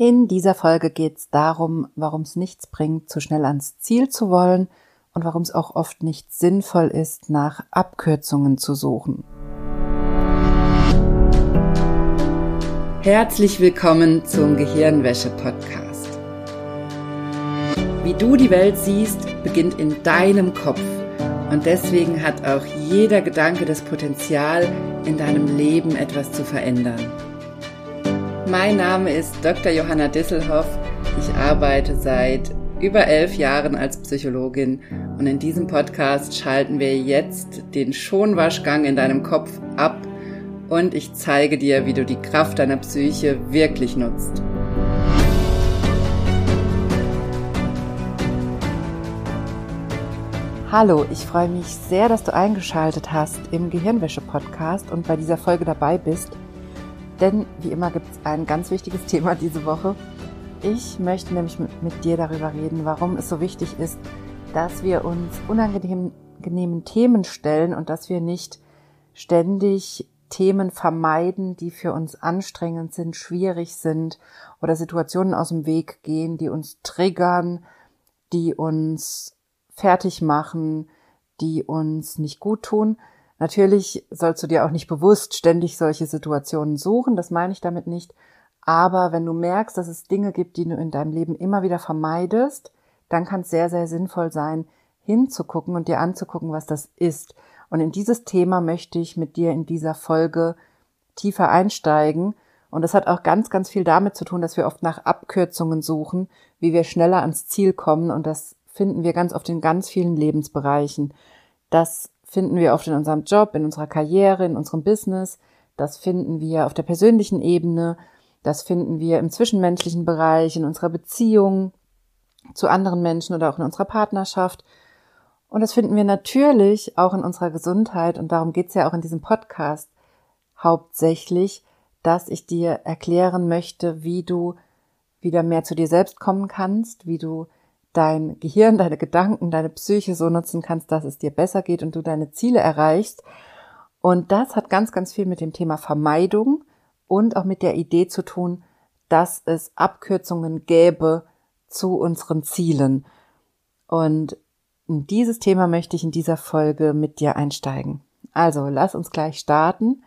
In dieser Folge geht es darum, warum es nichts bringt, zu schnell ans Ziel zu wollen und warum es auch oft nicht sinnvoll ist, nach Abkürzungen zu suchen. Herzlich willkommen zum Gehirnwäsche-Podcast. Wie du die Welt siehst, beginnt in deinem Kopf. Und deswegen hat auch jeder Gedanke das Potenzial, in deinem Leben etwas zu verändern. Mein Name ist Dr. Johanna Disselhoff. Ich arbeite seit über elf Jahren als Psychologin und in diesem Podcast schalten wir jetzt den Schonwaschgang in deinem Kopf ab und ich zeige dir, wie du die Kraft deiner Psyche wirklich nutzt. Hallo, ich freue mich sehr, dass du eingeschaltet hast im Gehirnwäsche-Podcast und bei dieser Folge dabei bist. Denn wie immer gibt es ein ganz wichtiges Thema diese Woche. Ich möchte nämlich mit, mit, dir darüber reden, warum es so wichtig ist, dass wir uns unangenehmen Themen stellen und dass wir nicht ständig Themen vermeiden, die für uns anstrengend sind, schwierig sind oder Situationen aus dem Weg gehen, die uns triggern, die uns fertig machen, die uns nicht gut tun, Natürlich sollst du dir auch nicht bewusst ständig solche Situationen suchen, das meine ich damit nicht. Aber wenn du merkst, dass es Dinge gibt, die du in deinem Leben immer wieder vermeidest, dann kann es sehr, sehr sinnvoll sein, hinzugucken und dir anzugucken, was das ist. Und in dieses Thema möchte ich mit dir in dieser Folge tiefer einsteigen. Und das hat auch ganz, ganz viel damit zu tun, dass wir oft nach Abkürzungen suchen, wie wir schneller ans Ziel kommen. Und das finden wir ganz oft in ganz vielen Lebensbereichen. Das finden wir oft in unserem Job, in unserer Karriere, in unserem Business. Das finden wir auf der persönlichen Ebene. Das finden wir im zwischenmenschlichen Bereich, in unserer Beziehung zu anderen Menschen oder auch in unserer Partnerschaft. Und das finden wir natürlich auch in unserer Gesundheit. Und darum geht's ja auch in diesem Podcast hauptsächlich, dass ich dir erklären möchte, wie du wieder mehr zu dir selbst kommen kannst, wie du dein Gehirn, deine Gedanken, deine Psyche so nutzen kannst, dass es dir besser geht und du deine Ziele erreichst. Und das hat ganz, ganz viel mit dem Thema Vermeidung und auch mit der Idee zu tun, dass es Abkürzungen gäbe zu unseren Zielen. Und in dieses Thema möchte ich in dieser Folge mit dir einsteigen. Also lass uns gleich starten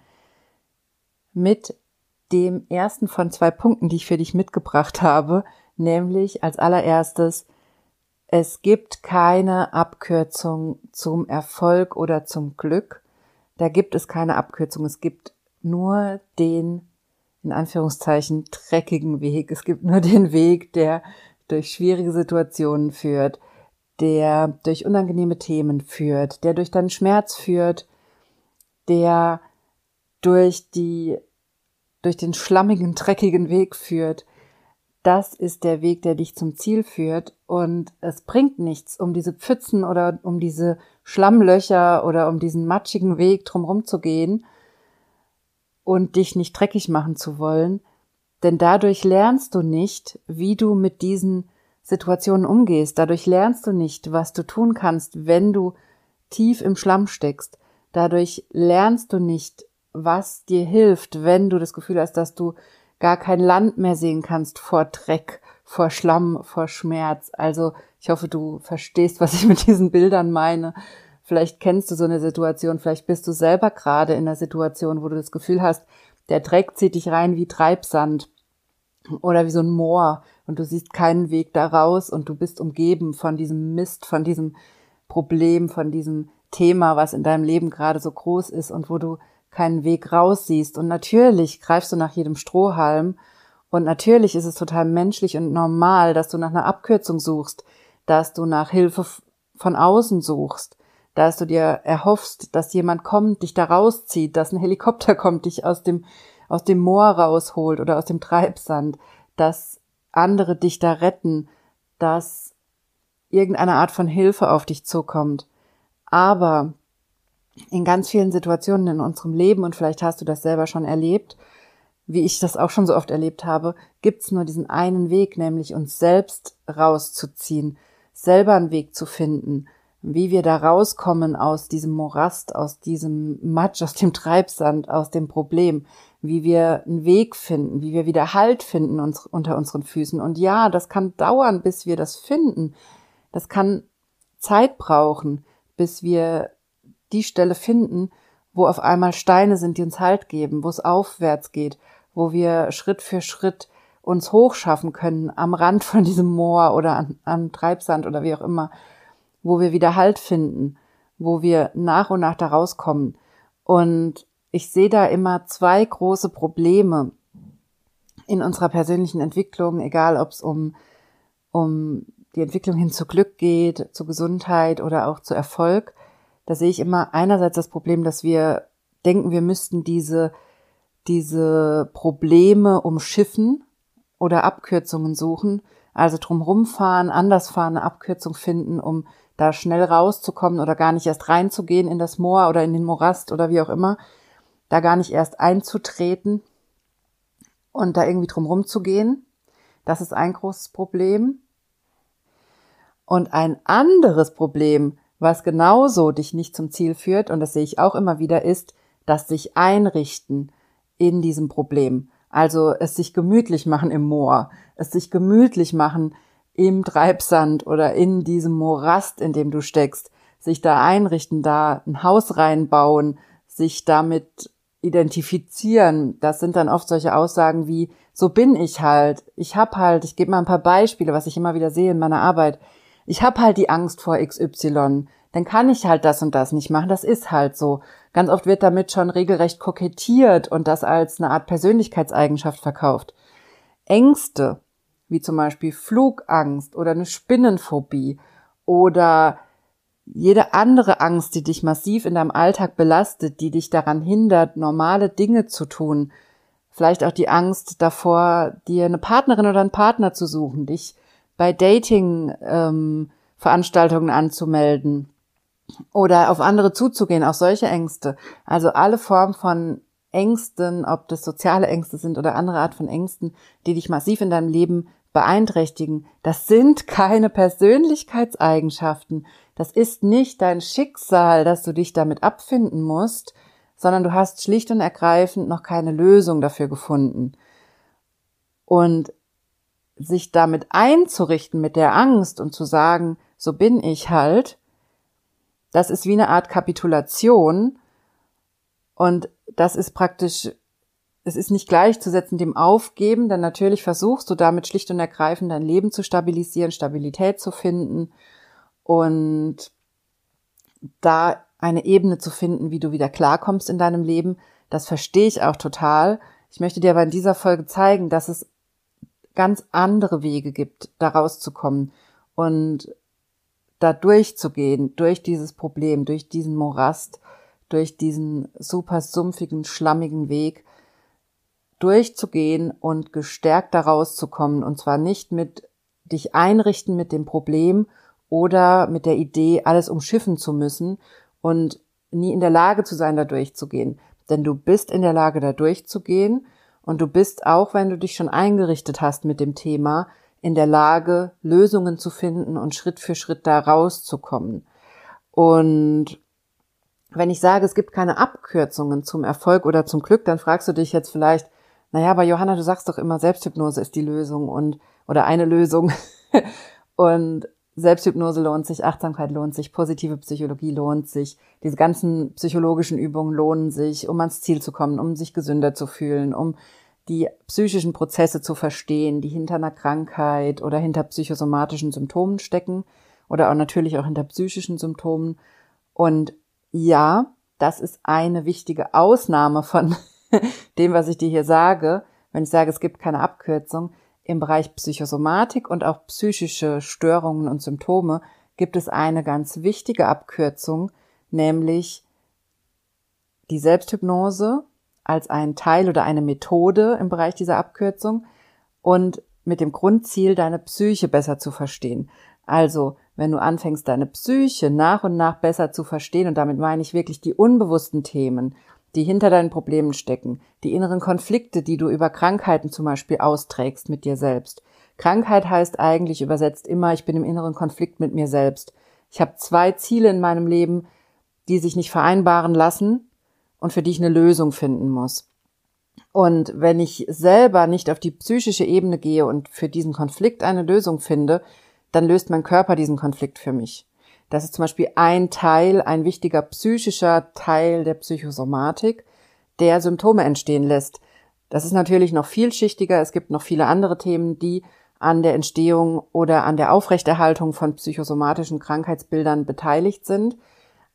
mit dem ersten von zwei Punkten, die ich für dich mitgebracht habe, nämlich als allererstes es gibt keine Abkürzung zum Erfolg oder zum Glück. Da gibt es keine Abkürzung. Es gibt nur den, in Anführungszeichen, dreckigen Weg. Es gibt nur den Weg, der durch schwierige Situationen führt, der durch unangenehme Themen führt, der durch deinen Schmerz führt, der durch die, durch den schlammigen, dreckigen Weg führt, das ist der Weg, der dich zum Ziel führt. Und es bringt nichts, um diese Pfützen oder um diese Schlammlöcher oder um diesen matschigen Weg drumherum zu gehen und dich nicht dreckig machen zu wollen. Denn dadurch lernst du nicht, wie du mit diesen Situationen umgehst. Dadurch lernst du nicht, was du tun kannst, wenn du tief im Schlamm steckst. Dadurch lernst du nicht, was dir hilft, wenn du das Gefühl hast, dass du gar kein Land mehr sehen kannst vor Dreck, vor Schlamm, vor Schmerz. Also ich hoffe, du verstehst, was ich mit diesen Bildern meine. Vielleicht kennst du so eine Situation, vielleicht bist du selber gerade in einer Situation, wo du das Gefühl hast, der Dreck zieht dich rein wie Treibsand oder wie so ein Moor und du siehst keinen Weg da raus und du bist umgeben von diesem Mist, von diesem Problem, von diesem Thema, was in deinem Leben gerade so groß ist und wo du keinen Weg raus siehst. Und natürlich greifst du nach jedem Strohhalm. Und natürlich ist es total menschlich und normal, dass du nach einer Abkürzung suchst, dass du nach Hilfe von außen suchst, dass du dir erhoffst, dass jemand kommt, dich da rauszieht, dass ein Helikopter kommt, dich aus dem, aus dem Moor rausholt oder aus dem Treibsand, dass andere dich da retten, dass irgendeine Art von Hilfe auf dich zukommt. Aber in ganz vielen Situationen in unserem Leben, und vielleicht hast du das selber schon erlebt, wie ich das auch schon so oft erlebt habe, gibt's nur diesen einen Weg, nämlich uns selbst rauszuziehen, selber einen Weg zu finden, wie wir da rauskommen aus diesem Morast, aus diesem Matsch, aus dem Treibsand, aus dem Problem, wie wir einen Weg finden, wie wir wieder Halt finden uns, unter unseren Füßen. Und ja, das kann dauern, bis wir das finden. Das kann Zeit brauchen, bis wir die Stelle finden, wo auf einmal Steine sind, die uns Halt geben, wo es aufwärts geht, wo wir Schritt für Schritt uns hochschaffen können am Rand von diesem Moor oder an, am Treibsand oder wie auch immer, wo wir wieder Halt finden, wo wir nach und nach da rauskommen. Und ich sehe da immer zwei große Probleme in unserer persönlichen Entwicklung, egal ob es um, um die Entwicklung hin zu Glück geht, zu Gesundheit oder auch zu Erfolg. Da sehe ich immer einerseits das Problem, dass wir denken, wir müssten diese, diese Probleme umschiffen oder Abkürzungen suchen, also drumherum fahren, anders fahren, eine Abkürzung finden, um da schnell rauszukommen oder gar nicht erst reinzugehen in das Moor oder in den Morast oder wie auch immer, da gar nicht erst einzutreten und da irgendwie drumherum zu gehen. Das ist ein großes Problem. Und ein anderes Problem, was genauso dich nicht zum Ziel führt, und das sehe ich auch immer wieder, ist, dass sich einrichten in diesem Problem. Also es sich gemütlich machen im Moor, es sich gemütlich machen im Treibsand oder in diesem Morast, in dem du steckst, sich da einrichten, da ein Haus reinbauen, sich damit identifizieren. Das sind dann oft solche Aussagen wie, so bin ich halt, ich hab halt, ich gebe mal ein paar Beispiele, was ich immer wieder sehe in meiner Arbeit. Ich hab halt die Angst vor XY, dann kann ich halt das und das nicht machen, das ist halt so. Ganz oft wird damit schon regelrecht kokettiert und das als eine Art Persönlichkeitseigenschaft verkauft. Ängste, wie zum Beispiel Flugangst oder eine Spinnenphobie oder jede andere Angst, die dich massiv in deinem Alltag belastet, die dich daran hindert, normale Dinge zu tun, vielleicht auch die Angst davor, dir eine Partnerin oder einen Partner zu suchen, dich bei Dating ähm, anzumelden oder auf andere zuzugehen, auch solche Ängste. Also alle Formen von Ängsten, ob das soziale Ängste sind oder andere Art von Ängsten, die dich massiv in deinem Leben beeinträchtigen, das sind keine Persönlichkeitseigenschaften. Das ist nicht dein Schicksal, dass du dich damit abfinden musst, sondern du hast schlicht und ergreifend noch keine Lösung dafür gefunden. Und sich damit einzurichten mit der Angst und zu sagen, so bin ich halt, das ist wie eine Art Kapitulation und das ist praktisch, es ist nicht gleichzusetzen dem Aufgeben, denn natürlich versuchst du damit schlicht und ergreifend dein Leben zu stabilisieren, Stabilität zu finden und da eine Ebene zu finden, wie du wieder klarkommst in deinem Leben. Das verstehe ich auch total. Ich möchte dir aber in dieser Folge zeigen, dass es ganz andere Wege gibt, da rauszukommen und da durchzugehen, durch dieses Problem, durch diesen Morast, durch diesen super sumpfigen, schlammigen Weg, durchzugehen und gestärkt da rauszukommen. Und zwar nicht mit dich einrichten mit dem Problem oder mit der Idee, alles umschiffen zu müssen und nie in der Lage zu sein, da durchzugehen. Denn du bist in der Lage, da durchzugehen und du bist auch, wenn du dich schon eingerichtet hast mit dem Thema, in der Lage, Lösungen zu finden und Schritt für Schritt da rauszukommen. Und wenn ich sage, es gibt keine Abkürzungen zum Erfolg oder zum Glück, dann fragst du dich jetzt vielleicht, naja, aber Johanna, du sagst doch immer, Selbsthypnose ist die Lösung und, oder eine Lösung. und Selbsthypnose lohnt sich, Achtsamkeit lohnt sich, positive Psychologie lohnt sich, diese ganzen psychologischen Übungen lohnen sich, um ans Ziel zu kommen, um sich gesünder zu fühlen, um die psychischen Prozesse zu verstehen, die hinter einer Krankheit oder hinter psychosomatischen Symptomen stecken oder auch natürlich auch hinter psychischen Symptomen. Und ja, das ist eine wichtige Ausnahme von dem, was ich dir hier sage, wenn ich sage, es gibt keine Abkürzung. Im Bereich Psychosomatik und auch psychische Störungen und Symptome gibt es eine ganz wichtige Abkürzung, nämlich die Selbsthypnose als ein Teil oder eine Methode im Bereich dieser Abkürzung und mit dem Grundziel, deine Psyche besser zu verstehen. Also, wenn du anfängst, deine Psyche nach und nach besser zu verstehen, und damit meine ich wirklich die unbewussten Themen, die hinter deinen Problemen stecken, die inneren Konflikte, die du über Krankheiten zum Beispiel austrägst mit dir selbst. Krankheit heißt eigentlich übersetzt immer, ich bin im inneren Konflikt mit mir selbst. Ich habe zwei Ziele in meinem Leben, die sich nicht vereinbaren lassen und für die ich eine Lösung finden muss. Und wenn ich selber nicht auf die psychische Ebene gehe und für diesen Konflikt eine Lösung finde, dann löst mein Körper diesen Konflikt für mich. Das ist zum Beispiel ein Teil, ein wichtiger psychischer Teil der Psychosomatik, der Symptome entstehen lässt. Das ist natürlich noch vielschichtiger. Es gibt noch viele andere Themen, die an der Entstehung oder an der Aufrechterhaltung von psychosomatischen Krankheitsbildern beteiligt sind.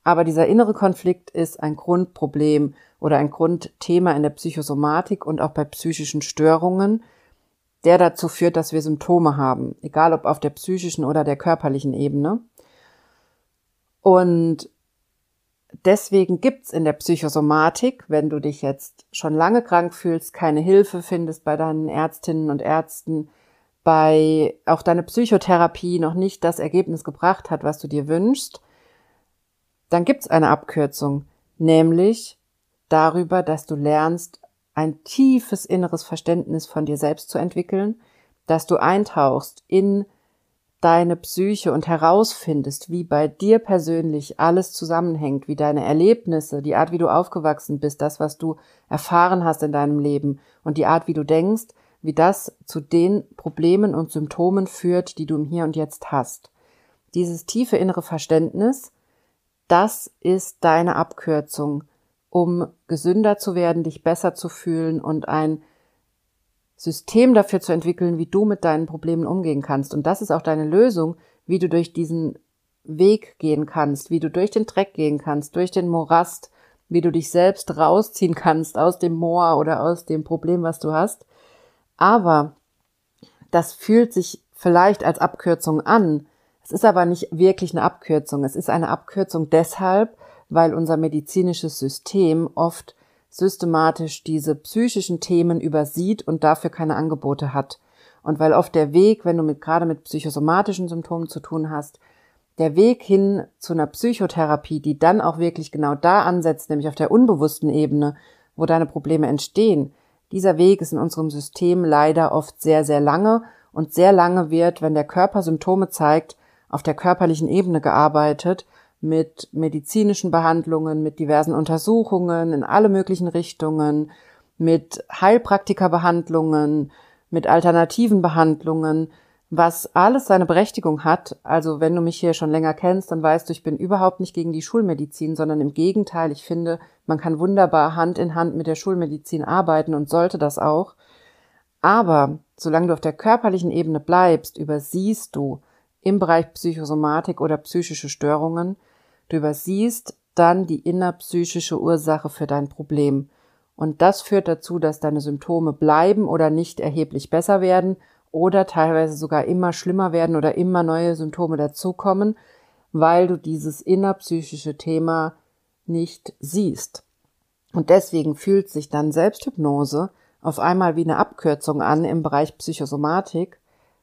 Aber dieser innere Konflikt ist ein Grundproblem oder ein Grundthema in der Psychosomatik und auch bei psychischen Störungen, der dazu führt, dass wir Symptome haben, egal ob auf der psychischen oder der körperlichen Ebene. Und deswegen gibt's in der Psychosomatik, wenn du dich jetzt schon lange krank fühlst, keine Hilfe findest bei deinen Ärztinnen und Ärzten, bei auch deine Psychotherapie noch nicht das Ergebnis gebracht hat, was du dir wünschst, dann gibt's eine Abkürzung, nämlich darüber, dass du lernst, ein tiefes inneres Verständnis von dir selbst zu entwickeln, dass du eintauchst in deine Psyche und herausfindest, wie bei dir persönlich alles zusammenhängt, wie deine Erlebnisse, die Art, wie du aufgewachsen bist, das, was du erfahren hast in deinem Leben und die Art, wie du denkst, wie das zu den Problemen und Symptomen führt, die du im Hier und Jetzt hast. Dieses tiefe innere Verständnis das ist deine Abkürzung, um gesünder zu werden, dich besser zu fühlen und ein System dafür zu entwickeln, wie du mit deinen Problemen umgehen kannst. Und das ist auch deine Lösung, wie du durch diesen Weg gehen kannst, wie du durch den Dreck gehen kannst, durch den Morast, wie du dich selbst rausziehen kannst aus dem Moor oder aus dem Problem, was du hast. Aber das fühlt sich vielleicht als Abkürzung an, es ist aber nicht wirklich eine Abkürzung. Es ist eine Abkürzung deshalb, weil unser medizinisches System oft systematisch diese psychischen Themen übersieht und dafür keine Angebote hat. Und weil oft der Weg, wenn du mit, gerade mit psychosomatischen Symptomen zu tun hast, der Weg hin zu einer Psychotherapie, die dann auch wirklich genau da ansetzt, nämlich auf der unbewussten Ebene, wo deine Probleme entstehen, dieser Weg ist in unserem System leider oft sehr, sehr lange und sehr lange wird, wenn der Körper Symptome zeigt, auf der körperlichen Ebene gearbeitet, mit medizinischen Behandlungen, mit diversen Untersuchungen in alle möglichen Richtungen, mit Heilpraktikerbehandlungen, mit alternativen Behandlungen, was alles seine Berechtigung hat. Also wenn du mich hier schon länger kennst, dann weißt du, ich bin überhaupt nicht gegen die Schulmedizin, sondern im Gegenteil, ich finde, man kann wunderbar Hand in Hand mit der Schulmedizin arbeiten und sollte das auch. Aber solange du auf der körperlichen Ebene bleibst, übersiehst du, im Bereich Psychosomatik oder psychische Störungen. Du übersiehst dann die innerpsychische Ursache für dein Problem. Und das führt dazu, dass deine Symptome bleiben oder nicht erheblich besser werden oder teilweise sogar immer schlimmer werden oder immer neue Symptome dazukommen, weil du dieses innerpsychische Thema nicht siehst. Und deswegen fühlt sich dann Selbsthypnose auf einmal wie eine Abkürzung an im Bereich Psychosomatik.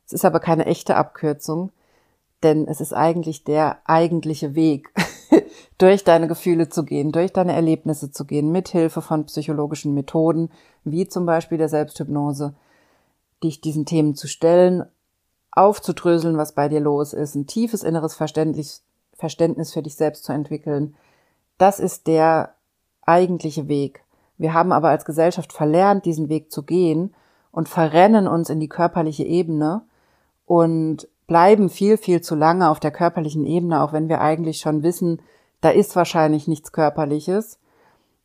Es ist aber keine echte Abkürzung, denn es ist eigentlich der eigentliche Weg, durch deine Gefühle zu gehen, durch deine Erlebnisse zu gehen, mit Hilfe von psychologischen Methoden, wie zum Beispiel der Selbsthypnose, dich diesen Themen zu stellen, aufzudröseln, was bei dir los ist, ein tiefes inneres Verständnis, Verständnis für dich selbst zu entwickeln. Das ist der eigentliche Weg. Wir haben aber als Gesellschaft verlernt, diesen Weg zu gehen und verrennen uns in die körperliche Ebene und bleiben viel, viel zu lange auf der körperlichen Ebene, auch wenn wir eigentlich schon wissen, da ist wahrscheinlich nichts Körperliches.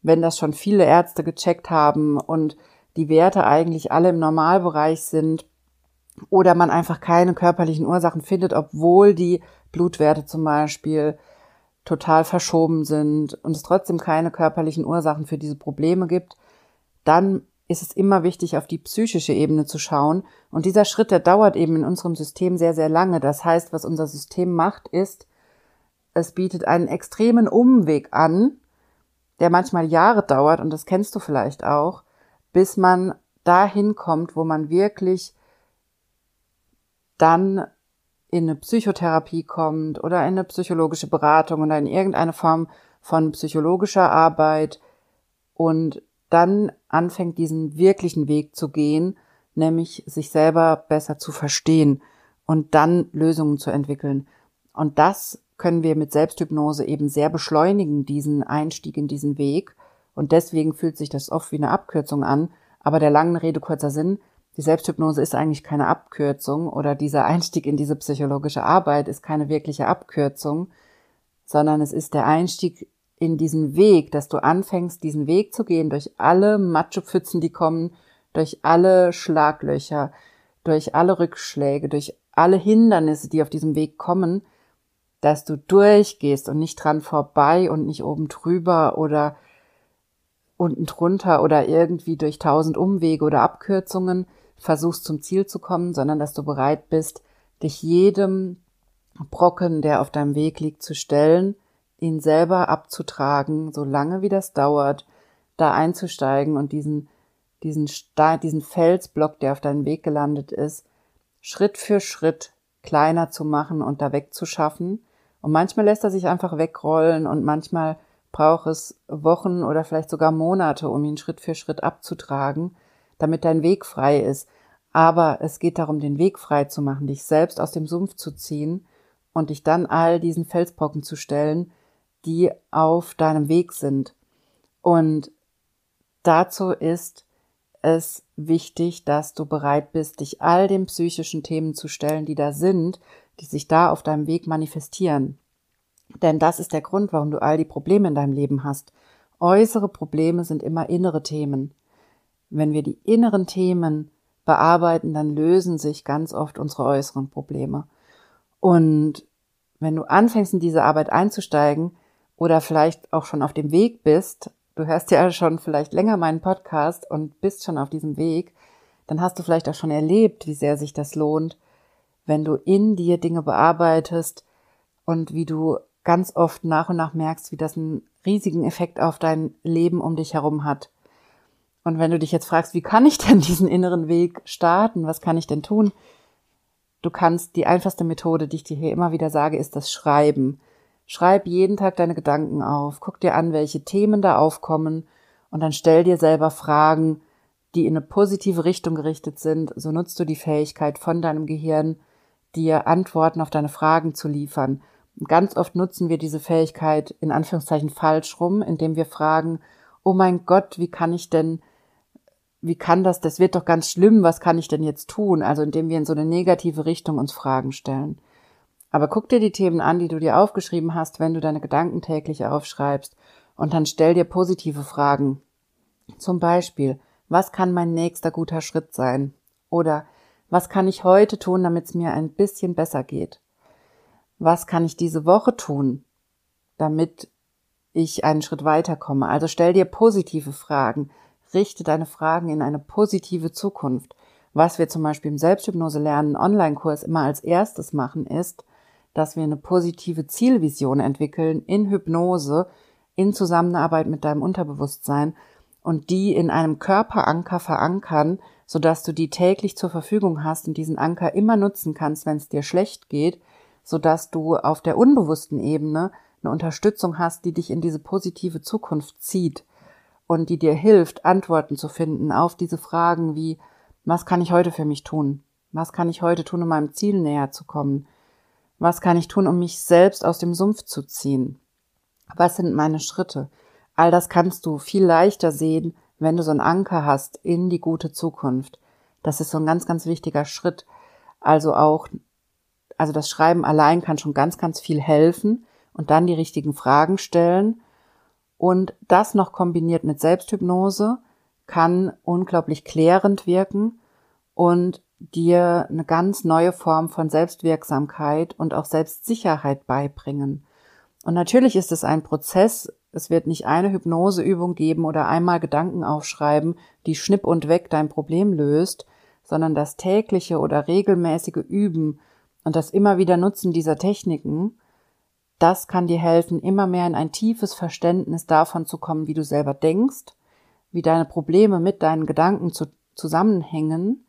Wenn das schon viele Ärzte gecheckt haben und die Werte eigentlich alle im Normalbereich sind oder man einfach keine körperlichen Ursachen findet, obwohl die Blutwerte zum Beispiel total verschoben sind und es trotzdem keine körperlichen Ursachen für diese Probleme gibt, dann ist es immer wichtig, auf die psychische Ebene zu schauen. Und dieser Schritt, der dauert eben in unserem System sehr, sehr lange. Das heißt, was unser System macht, ist, es bietet einen extremen Umweg an, der manchmal Jahre dauert, und das kennst du vielleicht auch, bis man dahin kommt, wo man wirklich dann in eine Psychotherapie kommt oder in eine psychologische Beratung oder in irgendeine Form von psychologischer Arbeit und dann anfängt, diesen wirklichen Weg zu gehen, nämlich sich selber besser zu verstehen und dann Lösungen zu entwickeln. Und das können wir mit Selbsthypnose eben sehr beschleunigen, diesen Einstieg in diesen Weg. Und deswegen fühlt sich das oft wie eine Abkürzung an. Aber der langen Rede kurzer Sinn, die Selbsthypnose ist eigentlich keine Abkürzung oder dieser Einstieg in diese psychologische Arbeit ist keine wirkliche Abkürzung, sondern es ist der Einstieg in diesen Weg, dass du anfängst, diesen Weg zu gehen durch alle Matschepfützen, die kommen, durch alle Schlaglöcher, durch alle Rückschläge, durch alle Hindernisse, die auf diesem Weg kommen, dass du durchgehst und nicht dran vorbei und nicht oben drüber oder unten drunter oder irgendwie durch tausend Umwege oder Abkürzungen versuchst zum Ziel zu kommen, sondern dass du bereit bist, dich jedem Brocken, der auf deinem Weg liegt, zu stellen, ihn selber abzutragen, solange wie das dauert, da einzusteigen und diesen, diesen, diesen Felsblock, der auf deinem Weg gelandet ist, Schritt für Schritt kleiner zu machen und da wegzuschaffen. Und manchmal lässt er sich einfach wegrollen und manchmal braucht es Wochen oder vielleicht sogar Monate, um ihn Schritt für Schritt abzutragen, damit dein Weg frei ist. Aber es geht darum, den Weg frei zu machen, dich selbst aus dem Sumpf zu ziehen und dich dann all diesen Felsbrocken zu stellen, die auf deinem Weg sind. Und dazu ist es wichtig, dass du bereit bist, dich all den psychischen Themen zu stellen, die da sind, die sich da auf deinem Weg manifestieren. Denn das ist der Grund, warum du all die Probleme in deinem Leben hast. Äußere Probleme sind immer innere Themen. Wenn wir die inneren Themen bearbeiten, dann lösen sich ganz oft unsere äußeren Probleme. Und wenn du anfängst, in diese Arbeit einzusteigen oder vielleicht auch schon auf dem Weg bist, du hörst ja schon vielleicht länger meinen Podcast und bist schon auf diesem Weg, dann hast du vielleicht auch schon erlebt, wie sehr sich das lohnt, wenn du in dir Dinge bearbeitest und wie du ganz oft nach und nach merkst, wie das einen riesigen Effekt auf dein Leben um dich herum hat. Und wenn du dich jetzt fragst, wie kann ich denn diesen inneren Weg starten? Was kann ich denn tun? Du kannst, die einfachste Methode, die ich dir hier immer wieder sage, ist das Schreiben. Schreib jeden Tag deine Gedanken auf, guck dir an, welche Themen da aufkommen und dann stell dir selber Fragen, die in eine positive Richtung gerichtet sind. So nutzt du die Fähigkeit von deinem Gehirn, dir Antworten auf deine Fragen zu liefern. Und ganz oft nutzen wir diese Fähigkeit in Anführungszeichen falsch rum, indem wir fragen, oh mein Gott, wie kann ich denn, wie kann das, das wird doch ganz schlimm, was kann ich denn jetzt tun? Also indem wir in so eine negative Richtung uns Fragen stellen. Aber guck dir die Themen an, die du dir aufgeschrieben hast, wenn du deine Gedanken täglich aufschreibst, und dann stell dir positive Fragen. Zum Beispiel, was kann mein nächster guter Schritt sein? Oder was kann ich heute tun, damit es mir ein bisschen besser geht? Was kann ich diese Woche tun, damit ich einen Schritt weiterkomme? Also stell dir positive Fragen, richte deine Fragen in eine positive Zukunft. Was wir zum Beispiel im Selbsthypnose lernen Online-Kurs immer als erstes machen, ist, dass wir eine positive Zielvision entwickeln in Hypnose, in Zusammenarbeit mit deinem Unterbewusstsein und die in einem Körperanker verankern, sodass du die täglich zur Verfügung hast und diesen Anker immer nutzen kannst, wenn es dir schlecht geht, sodass du auf der unbewussten Ebene eine Unterstützung hast, die dich in diese positive Zukunft zieht und die dir hilft, Antworten zu finden auf diese Fragen wie, was kann ich heute für mich tun? Was kann ich heute tun, um meinem Ziel näher zu kommen? Was kann ich tun, um mich selbst aus dem Sumpf zu ziehen? Was sind meine Schritte? All das kannst du viel leichter sehen, wenn du so einen Anker hast in die gute Zukunft. Das ist so ein ganz, ganz wichtiger Schritt. Also auch, also das Schreiben allein kann schon ganz, ganz viel helfen und dann die richtigen Fragen stellen. Und das noch kombiniert mit Selbsthypnose kann unglaublich klärend wirken und dir eine ganz neue Form von Selbstwirksamkeit und auch Selbstsicherheit beibringen. Und natürlich ist es ein Prozess. Es wird nicht eine Hypnoseübung geben oder einmal Gedanken aufschreiben, die schnipp und weg dein Problem löst, sondern das tägliche oder regelmäßige Üben und das immer wieder Nutzen dieser Techniken, das kann dir helfen, immer mehr in ein tiefes Verständnis davon zu kommen, wie du selber denkst, wie deine Probleme mit deinen Gedanken zu, zusammenhängen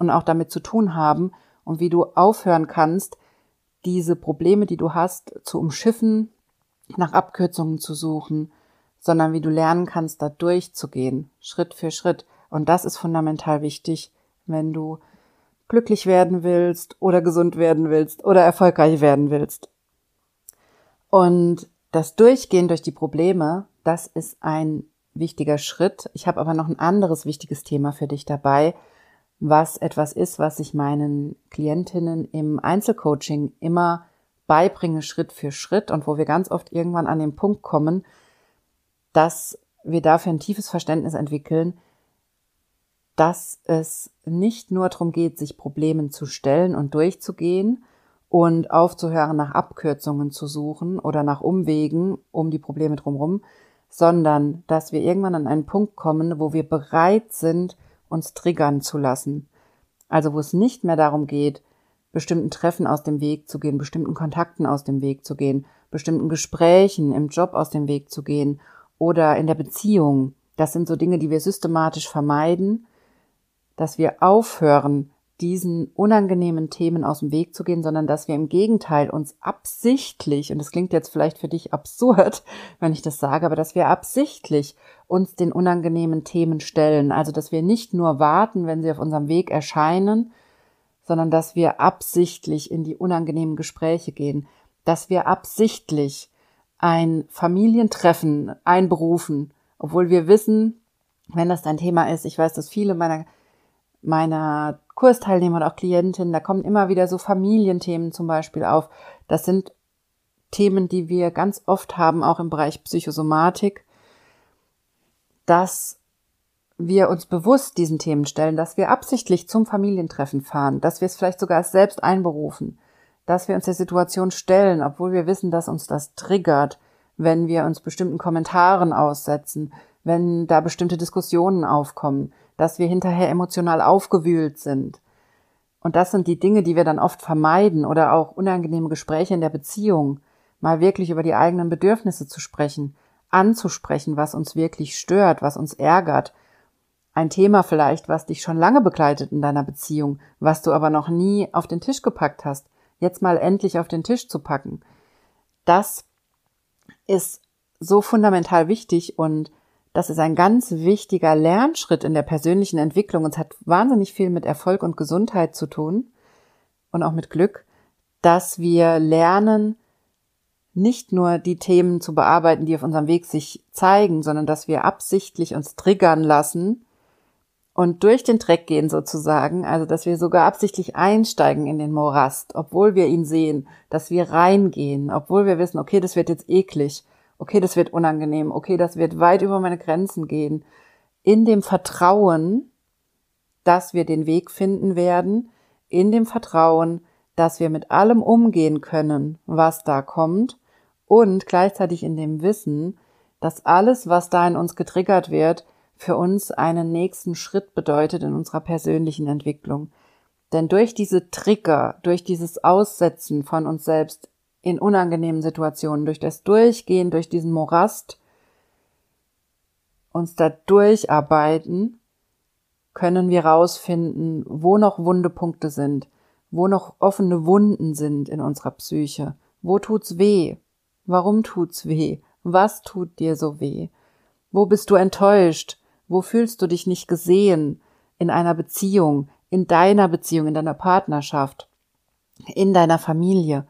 und auch damit zu tun haben und wie du aufhören kannst, diese Probleme, die du hast, zu umschiffen, nach Abkürzungen zu suchen, sondern wie du lernen kannst, da durchzugehen, Schritt für Schritt. Und das ist fundamental wichtig, wenn du glücklich werden willst oder gesund werden willst oder erfolgreich werden willst. Und das Durchgehen durch die Probleme, das ist ein wichtiger Schritt. Ich habe aber noch ein anderes wichtiges Thema für dich dabei, was etwas ist, was ich meinen Klientinnen im Einzelcoaching immer beibringe, Schritt für Schritt und wo wir ganz oft irgendwann an den Punkt kommen, dass wir dafür ein tiefes Verständnis entwickeln, dass es nicht nur darum geht, sich Problemen zu stellen und durchzugehen und aufzuhören, nach Abkürzungen zu suchen oder nach Umwegen um die Probleme drumherum, sondern dass wir irgendwann an einen Punkt kommen, wo wir bereit sind, uns triggern zu lassen. Also wo es nicht mehr darum geht, bestimmten Treffen aus dem Weg zu gehen, bestimmten Kontakten aus dem Weg zu gehen, bestimmten Gesprächen im Job aus dem Weg zu gehen oder in der Beziehung. Das sind so Dinge, die wir systematisch vermeiden, dass wir aufhören, diesen unangenehmen Themen aus dem Weg zu gehen, sondern dass wir im Gegenteil uns absichtlich, und das klingt jetzt vielleicht für dich absurd, wenn ich das sage, aber dass wir absichtlich uns den unangenehmen Themen stellen. Also dass wir nicht nur warten, wenn sie auf unserem Weg erscheinen, sondern dass wir absichtlich in die unangenehmen Gespräche gehen, dass wir absichtlich ein Familientreffen einberufen, obwohl wir wissen, wenn das dein Thema ist, ich weiß, dass viele meiner meiner Kursteilnehmer und auch Klientinnen, da kommen immer wieder so Familienthemen zum Beispiel auf. Das sind Themen, die wir ganz oft haben, auch im Bereich Psychosomatik, dass wir uns bewusst diesen Themen stellen, dass wir absichtlich zum Familientreffen fahren, dass wir es vielleicht sogar selbst einberufen, dass wir uns der Situation stellen, obwohl wir wissen, dass uns das triggert, wenn wir uns bestimmten Kommentaren aussetzen, wenn da bestimmte Diskussionen aufkommen, dass wir hinterher emotional aufgewühlt sind. Und das sind die Dinge, die wir dann oft vermeiden oder auch unangenehme Gespräche in der Beziehung, mal wirklich über die eigenen Bedürfnisse zu sprechen, anzusprechen, was uns wirklich stört, was uns ärgert. Ein Thema vielleicht, was dich schon lange begleitet in deiner Beziehung, was du aber noch nie auf den Tisch gepackt hast, jetzt mal endlich auf den Tisch zu packen. Das ist so fundamental wichtig und das ist ein ganz wichtiger Lernschritt in der persönlichen Entwicklung. Und es hat wahnsinnig viel mit Erfolg und Gesundheit zu tun und auch mit Glück, dass wir lernen, nicht nur die Themen zu bearbeiten, die auf unserem Weg sich zeigen, sondern dass wir absichtlich uns triggern lassen und durch den Dreck gehen sozusagen, also dass wir sogar absichtlich einsteigen in den Morast, obwohl wir ihn sehen, dass wir reingehen, obwohl wir wissen, okay, das wird jetzt eklig, okay, das wird unangenehm, okay, das wird weit über meine Grenzen gehen, in dem Vertrauen, dass wir den Weg finden werden, in dem Vertrauen, dass wir mit allem umgehen können, was da kommt, und gleichzeitig in dem Wissen, dass alles, was da in uns getriggert wird, für uns einen nächsten Schritt bedeutet in unserer persönlichen Entwicklung. Denn durch diese Trigger, durch dieses Aussetzen von uns selbst in unangenehmen Situationen, durch das Durchgehen, durch diesen Morast, uns da durcharbeiten, können wir rausfinden, wo noch Wundepunkte sind, wo noch offene Wunden sind in unserer Psyche. Wo tut's weh? Warum tut's weh? Was tut dir so weh? Wo bist du enttäuscht? Wo fühlst du dich nicht gesehen? In einer Beziehung, in deiner Beziehung, in deiner Partnerschaft, in deiner Familie.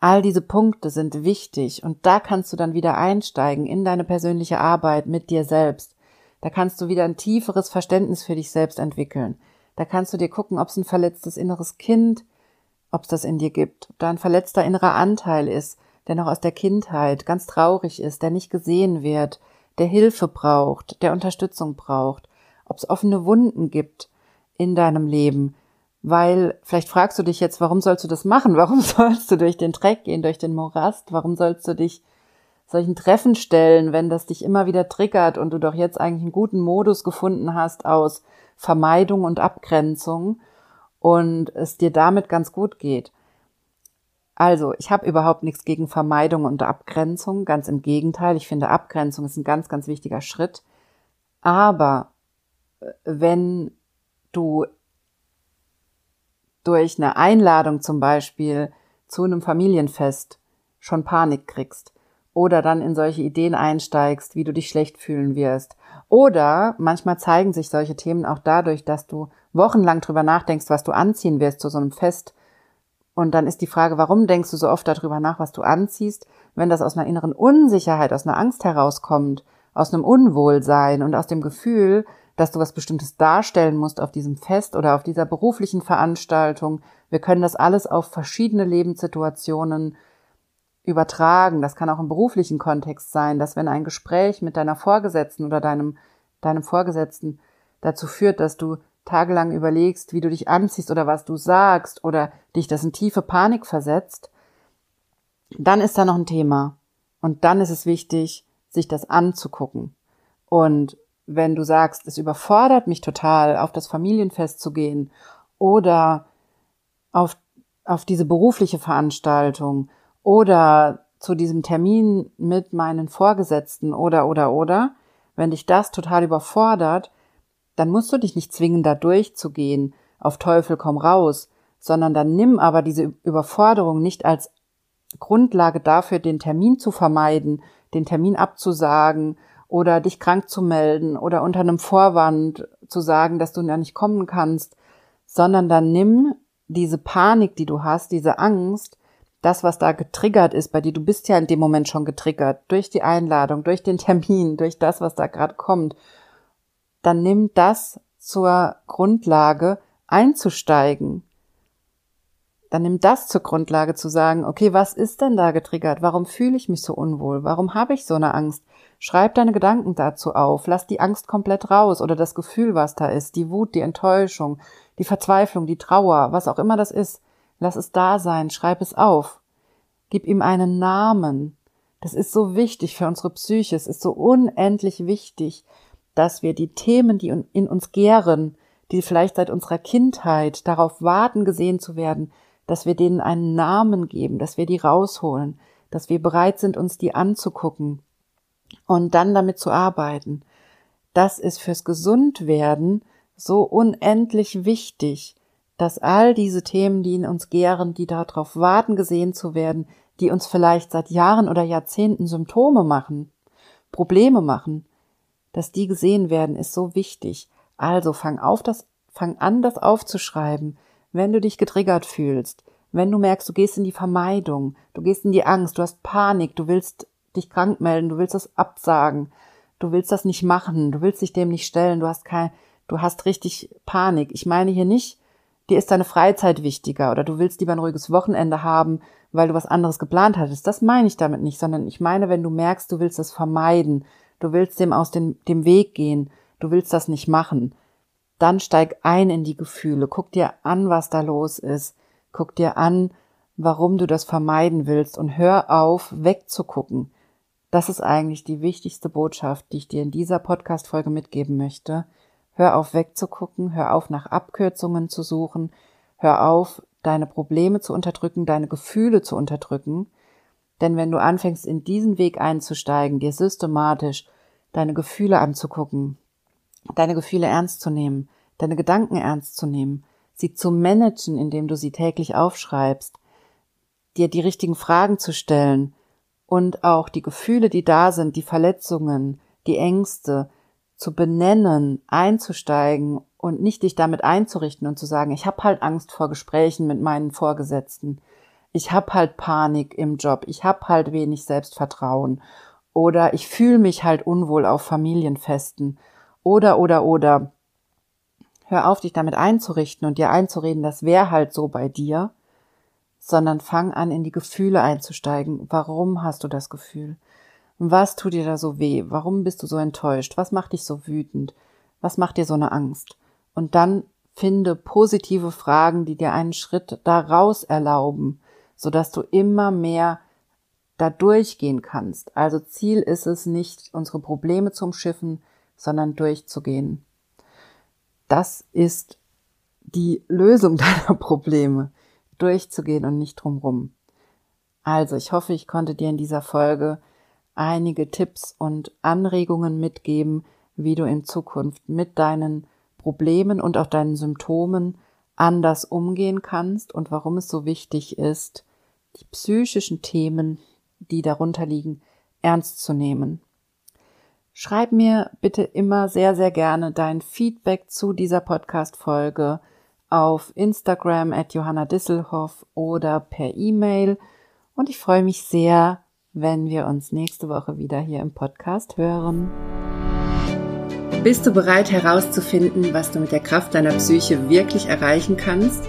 All diese Punkte sind wichtig und da kannst du dann wieder einsteigen in deine persönliche Arbeit mit dir selbst. Da kannst du wieder ein tieferes Verständnis für dich selbst entwickeln. Da kannst du dir gucken, ob es ein verletztes inneres Kind, ob es das in dir gibt, ob da ein verletzter innerer Anteil ist, der noch aus der Kindheit ganz traurig ist, der nicht gesehen wird, der Hilfe braucht, der Unterstützung braucht, ob es offene Wunden gibt in deinem Leben, weil vielleicht fragst du dich jetzt, warum sollst du das machen? Warum sollst du durch den Dreck gehen, durch den Morast? Warum sollst du dich solchen Treffen stellen, wenn das dich immer wieder triggert und du doch jetzt eigentlich einen guten Modus gefunden hast aus Vermeidung und Abgrenzung und es dir damit ganz gut geht? Also, ich habe überhaupt nichts gegen Vermeidung und Abgrenzung, ganz im Gegenteil, ich finde Abgrenzung ist ein ganz, ganz wichtiger Schritt. Aber äh, wenn du durch eine Einladung zum Beispiel zu einem Familienfest schon Panik kriegst oder dann in solche Ideen einsteigst, wie du dich schlecht fühlen wirst. Oder manchmal zeigen sich solche Themen auch dadurch, dass du wochenlang drüber nachdenkst, was du anziehen wirst zu so einem Fest Und dann ist die Frage, warum denkst du so oft darüber nach, was du anziehst, wenn das aus einer inneren Unsicherheit, aus einer Angst herauskommt, aus einem Unwohlsein und aus dem Gefühl, dass du was Bestimmtes darstellen musst auf diesem Fest oder auf dieser beruflichen Veranstaltung. Wir können das alles auf verschiedene Lebenssituationen übertragen. Das kann auch im beruflichen Kontext sein, dass wenn ein Gespräch mit deiner Vorgesetzten oder deinem, deinem Vorgesetzten dazu führt, dass du tagelang überlegst, wie du dich anziehst oder was du sagst oder dich das in tiefe Panik versetzt, dann ist da noch ein Thema. Und dann ist es wichtig, sich das anzugucken. Und wenn du sagst, es überfordert mich total, auf das Familienfest zu gehen oder auf, auf diese berufliche Veranstaltung oder zu diesem Termin mit meinen Vorgesetzten oder oder oder, wenn dich das total überfordert, dann musst du dich nicht zwingen, da durchzugehen, auf Teufel komm raus, sondern dann nimm aber diese Überforderung nicht als Grundlage dafür, den Termin zu vermeiden, den Termin abzusagen oder dich krank zu melden oder unter einem Vorwand zu sagen, dass du da nicht kommen kannst, sondern dann nimm diese Panik, die du hast, diese Angst das, was da getriggert ist bei dir, du bist ja in dem Moment schon getriggert durch die Einladung, durch den Termin, durch das, was da gerade kommt, dann nimm das zur Grundlage einzusteigen. Dann nimm das zur Grundlage zu sagen, okay, was ist denn da getriggert? Warum fühle ich mich so unwohl? Warum habe ich so eine Angst? Schreib deine Gedanken dazu auf. Lass die Angst komplett raus oder das Gefühl, was da ist, die Wut, die Enttäuschung, die Verzweiflung, die Trauer, was auch immer das ist. Lass es da sein, schreib es auf. Gib ihm einen Namen. Das ist so wichtig für unsere Psyche. Es ist so unendlich wichtig, dass wir die Themen, die in uns gären, die vielleicht seit unserer Kindheit darauf warten, gesehen zu werden, dass wir denen einen Namen geben, dass wir die rausholen, dass wir bereit sind, uns die anzugucken und dann damit zu arbeiten. Das ist fürs Gesundwerden so unendlich wichtig, dass all diese Themen, die in uns gären, die darauf warten, gesehen zu werden, die uns vielleicht seit Jahren oder Jahrzehnten Symptome machen, Probleme machen, dass die gesehen werden, ist so wichtig. Also fang auf, das, fang an, das aufzuschreiben, wenn du dich getriggert fühlst, wenn du merkst, du gehst in die Vermeidung, du gehst in die Angst, du hast Panik, du willst dich krank melden, du willst das absagen, du willst das nicht machen, du willst dich dem nicht stellen, du hast kein, du hast richtig Panik. Ich meine hier nicht, dir ist deine Freizeit wichtiger oder du willst lieber ein ruhiges Wochenende haben, weil du was anderes geplant hattest. Das meine ich damit nicht, sondern ich meine, wenn du merkst, du willst es vermeiden, du willst dem aus dem, dem Weg gehen, du willst das nicht machen, dann steig ein in die Gefühle, guck dir an, was da los ist, guck dir an, warum du das vermeiden willst und hör auf, wegzugucken. Das ist eigentlich die wichtigste Botschaft, die ich dir in dieser Podcast-Folge mitgeben möchte. Hör auf wegzugucken, hör auf nach Abkürzungen zu suchen, hör auf deine Probleme zu unterdrücken, deine Gefühle zu unterdrücken. Denn wenn du anfängst, in diesen Weg einzusteigen, dir systematisch deine Gefühle anzugucken, deine Gefühle ernst zu nehmen, deine Gedanken ernst zu nehmen, sie zu managen, indem du sie täglich aufschreibst, dir die richtigen Fragen zu stellen und auch die Gefühle, die da sind, die Verletzungen, die Ängste, zu benennen, einzusteigen und nicht dich damit einzurichten und zu sagen, ich habe halt Angst vor Gesprächen mit meinen Vorgesetzten, ich habe halt Panik im Job, ich habe halt wenig Selbstvertrauen. Oder ich fühle mich halt unwohl auf Familienfesten. Oder oder oder. Hör auf, dich damit einzurichten und dir einzureden, das wäre halt so bei dir, sondern fang an, in die Gefühle einzusteigen. Warum hast du das Gefühl? Was tut dir da so weh? Warum bist du so enttäuscht? Was macht dich so wütend? Was macht dir so eine Angst? Und dann finde positive Fragen, die dir einen Schritt daraus erlauben, sodass du immer mehr da durchgehen kannst. Also Ziel ist es nicht, unsere Probleme zu umschiffen, sondern durchzugehen. Das ist die Lösung deiner Probleme, durchzugehen und nicht drumrum. Also, ich hoffe, ich konnte dir in dieser Folge einige Tipps und Anregungen mitgeben, wie du in Zukunft mit deinen Problemen und auch deinen Symptomen anders umgehen kannst und warum es so wichtig ist, die psychischen Themen, die darunter liegen, ernst zu nehmen. Schreib mir bitte immer sehr, sehr gerne dein Feedback zu dieser Podcast-Folge auf Instagram at Johanna Disselhoff oder per E-Mail. Und ich freue mich sehr, wenn wir uns nächste Woche wieder hier im Podcast hören. Bist du bereit herauszufinden, was du mit der Kraft deiner Psyche wirklich erreichen kannst?